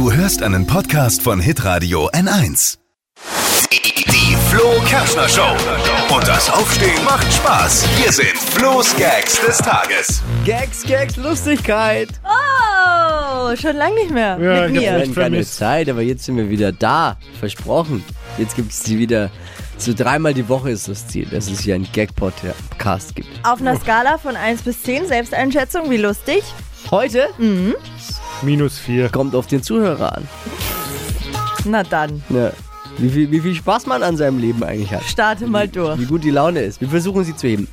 Du hörst einen Podcast von Hitradio N1. Die Flo Kerschner Show. Und das Aufstehen macht Spaß. Hier sind Flo's Gags des Tages. Gags, Gags, Lustigkeit. Oh, schon lange nicht mehr Ja, mit ich mir. Wir hatten keine vermisst. Zeit, aber jetzt sind wir wieder da. Versprochen. Jetzt gibt es sie wieder. So dreimal die Woche ist das Ziel, dass es hier einen Gag-Podcast gibt. Auf einer Skala von 1 bis 10, Selbsteinschätzung, wie lustig? Heute Minus vier. kommt auf den Zuhörer an. Na dann, Ja. Wie, viel, wie viel Spaß man an seinem Leben eigentlich hat. starte mal durch. Wie gut die Laune ist. Wir versuchen sie zu heben.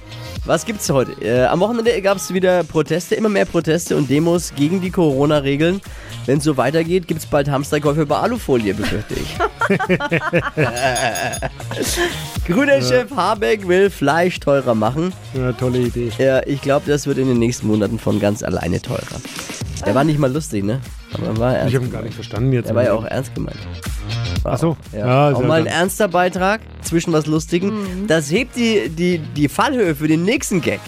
Was gibt's heute? Äh, am Wochenende gab es wieder Proteste, immer mehr Proteste und Demos gegen die Corona-Regeln. Wenn es so weitergeht, gibt es bald Hamsterkäufe über Alufolie, befürchte ich. Grüner Chef Habeck will Fleisch teurer machen. Ja, tolle Idee. Ja, ich glaube, das wird in den nächsten Monaten von ganz alleine teurer. Der war nicht mal lustig, ne? Aber war ernst Ich habe ihn gar nicht verstanden jetzt. Der war ja auch ernst gemeint. Ach so. Ja. Ja, auch mal ein ernster Beitrag zwischen was Lustigem. Das hebt die, die, die Fallhöhe für den nächsten Gag.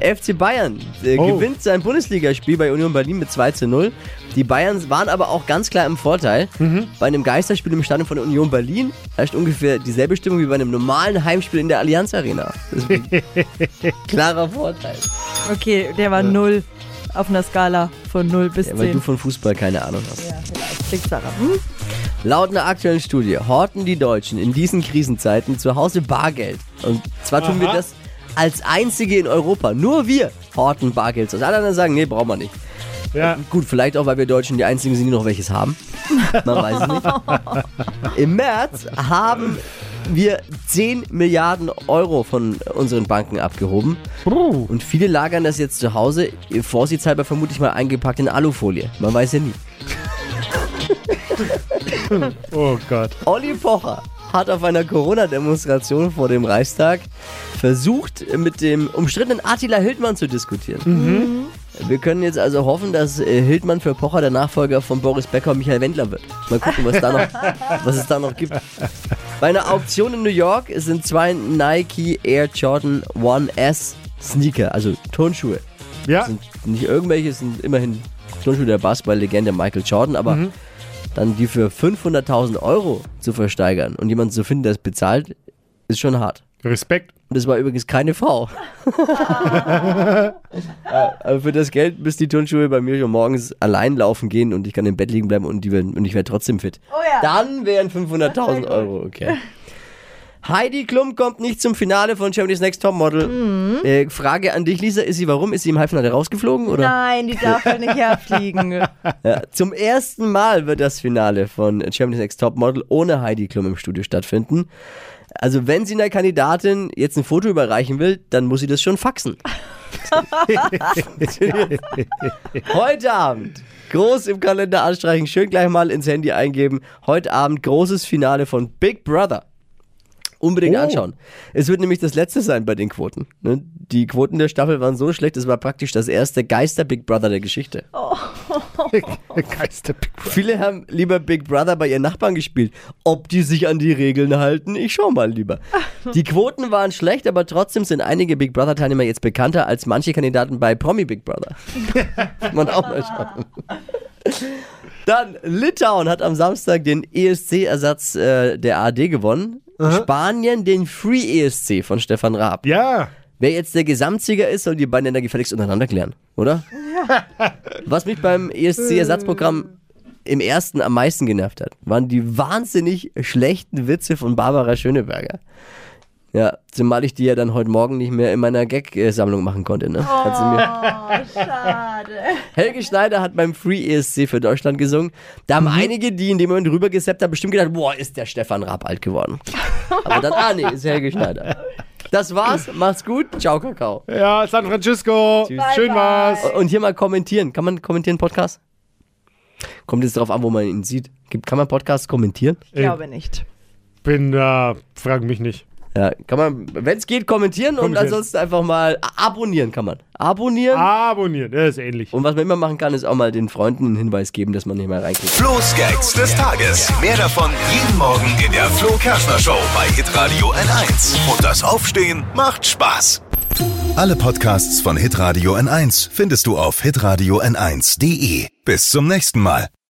FC Bayern äh, Oh. gewinnt sein Bundesligaspiel bei Union Berlin mit 2 zu 0. Die Bayern waren aber auch ganz klar im Vorteil. Mhm. Bei einem Geisterspiel im Stadion von der Union Berlin herrscht ungefähr dieselbe Stimmung wie bei einem normalen Heimspiel in der Allianz Arena. Klarer Vorteil. Okay, der war 0 auf einer Skala von 0 bis Ja, weil 10. du von Fußball keine Ahnung hast. ja, vielleicht. Glückssache. Hm? Laut einer aktuellen Studie horten die Deutschen in diesen Krisenzeiten zu Hause Bargeld. Und zwar tun wir Aha. das als einzige in Europa. Nur wir horten Bargeld. Und alle anderen sagen, nee, brauchen wir nicht. Ja, Gut, vielleicht auch, weil wir Deutschen die einzigen sind, die noch welches haben. Man weiß es nicht. Im März haben wir 10 Milliarden Euro von unseren Banken abgehoben. Und viele lagern das jetzt zu Hause, vorsichtshalber vermutlich mal eingepackt in Alufolie. Man weiß ja nie. oh Gott. Olli Pocher hat auf einer Corona-Demonstration vor dem Reichstag versucht, mit dem umstrittenen Attila Hildmann zu diskutieren. Wir können jetzt also hoffen, dass äh, Hildmann für Pocher der Nachfolger von Boris Becker und Michael Wendler wird. Mal gucken, was, da noch, was es da noch gibt. Bei einer Auktion in New York sind zwei Nike Air Jordan 1S Sneaker, also Turnschuhe. Ja, Sind nicht irgendwelche, sind immerhin Turnschuhe der Basketball-Legende Michael Jordan, aber dann die für 500.000 Euro zu versteigern und jemanden zu finden, der es bezahlt, ist schon hart. Respekt. Und das war übrigens keine Frau. Aber für das Geld müssen die Turnschuhe bei mir schon morgens allein laufen gehen und ich kann im Bett liegen bleiben und, die werden, und ich werde trotzdem fit. Oh ja. Dann wären 500.000 Euro, okay. Heidi Klum kommt nicht zum Finale von Germany's Next Topmodel. Mhm. Äh, Frage an dich, Lisa, ist sie warum? Ist sie im Halbfinale rausgeflogen? Oder? Nein, die darf ja nicht herfliegen. Ja, zum ersten Mal wird das Finale von Germany's Next Topmodel ohne Heidi Klum im Studio stattfinden. Also wenn sie einer Kandidatin jetzt ein Foto überreichen will, dann muss sie das schon faxen. Heute Abend. Groß im Kalender anstreichen, schön gleich mal ins Handy eingeben. Heute Abend großes Finale von Big Brother. Unbedingt Oh. anschauen. Es wird nämlich das letzte sein bei den Quoten. ne? Die Quoten der Staffel waren so schlecht, es war praktisch das erste Geister Big Brother der Geschichte. Geister Big Brother. Viele haben lieber Big Brother bei ihren Nachbarn gespielt. Ob die sich an die Regeln halten, ich schau mal lieber. Die Quoten waren schlecht, aber trotzdem sind einige Big Brother Teilnehmer jetzt bekannter als manche Kandidaten bei Promi Big Brother. Muss man auch mal schauen. Dann, Litauen hat am Samstag den ESC-Ersatz äh, der ARD gewonnen. Spanien den Free ESC von Stefan Raab. Ja, Wer jetzt der Gesamtsieger ist, soll die beiden Länder gefälligst untereinander klären, oder? Was mich beim ESC-Ersatzprogramm im ersten am meisten genervt hat, waren die wahnsinnig schlechten Witze von Barbara Schöneberger. Ja, zumal ich die ja dann heute Morgen nicht mehr in meiner Gag-Sammlung machen konnte. Ne? Hat sie mir Oh, schade. Helge Schneider hat beim Free ESC für Deutschland gesungen. Da haben einige, die in dem Moment rübergesappt haben, bestimmt gedacht, boah, ist der Stefan Raab alt geworden. Aber dann, ah nee, ist Helge Schneider. Das war's, macht's gut, ciao Kakao. ja, San Francisco. Tschüss. Schön war's. Und hier mal kommentieren. Kann man kommentieren Podcast? Kommt jetzt darauf an, wo man ihn sieht. Kann man Podcasts kommentieren? Ich glaube nicht. Bin da, frag mich nicht. Ja, kann man, wenn es geht, kommentieren, und Kommentieren. ansonsten einfach mal abonnieren kann man. Abonnieren. Abonnieren, das ist ähnlich. Und was man immer machen kann, ist auch mal den Freunden einen Hinweis geben, dass man nicht mehr reinklickt. Flo's Gags des Tages. Mehr davon jeden Morgen in der Flo Kerschner Show bei Hitradio N1. Und das Aufstehen macht Spaß. Alle Podcasts von Hitradio N1 findest du auf hitradio n1.de. Bis zum nächsten Mal.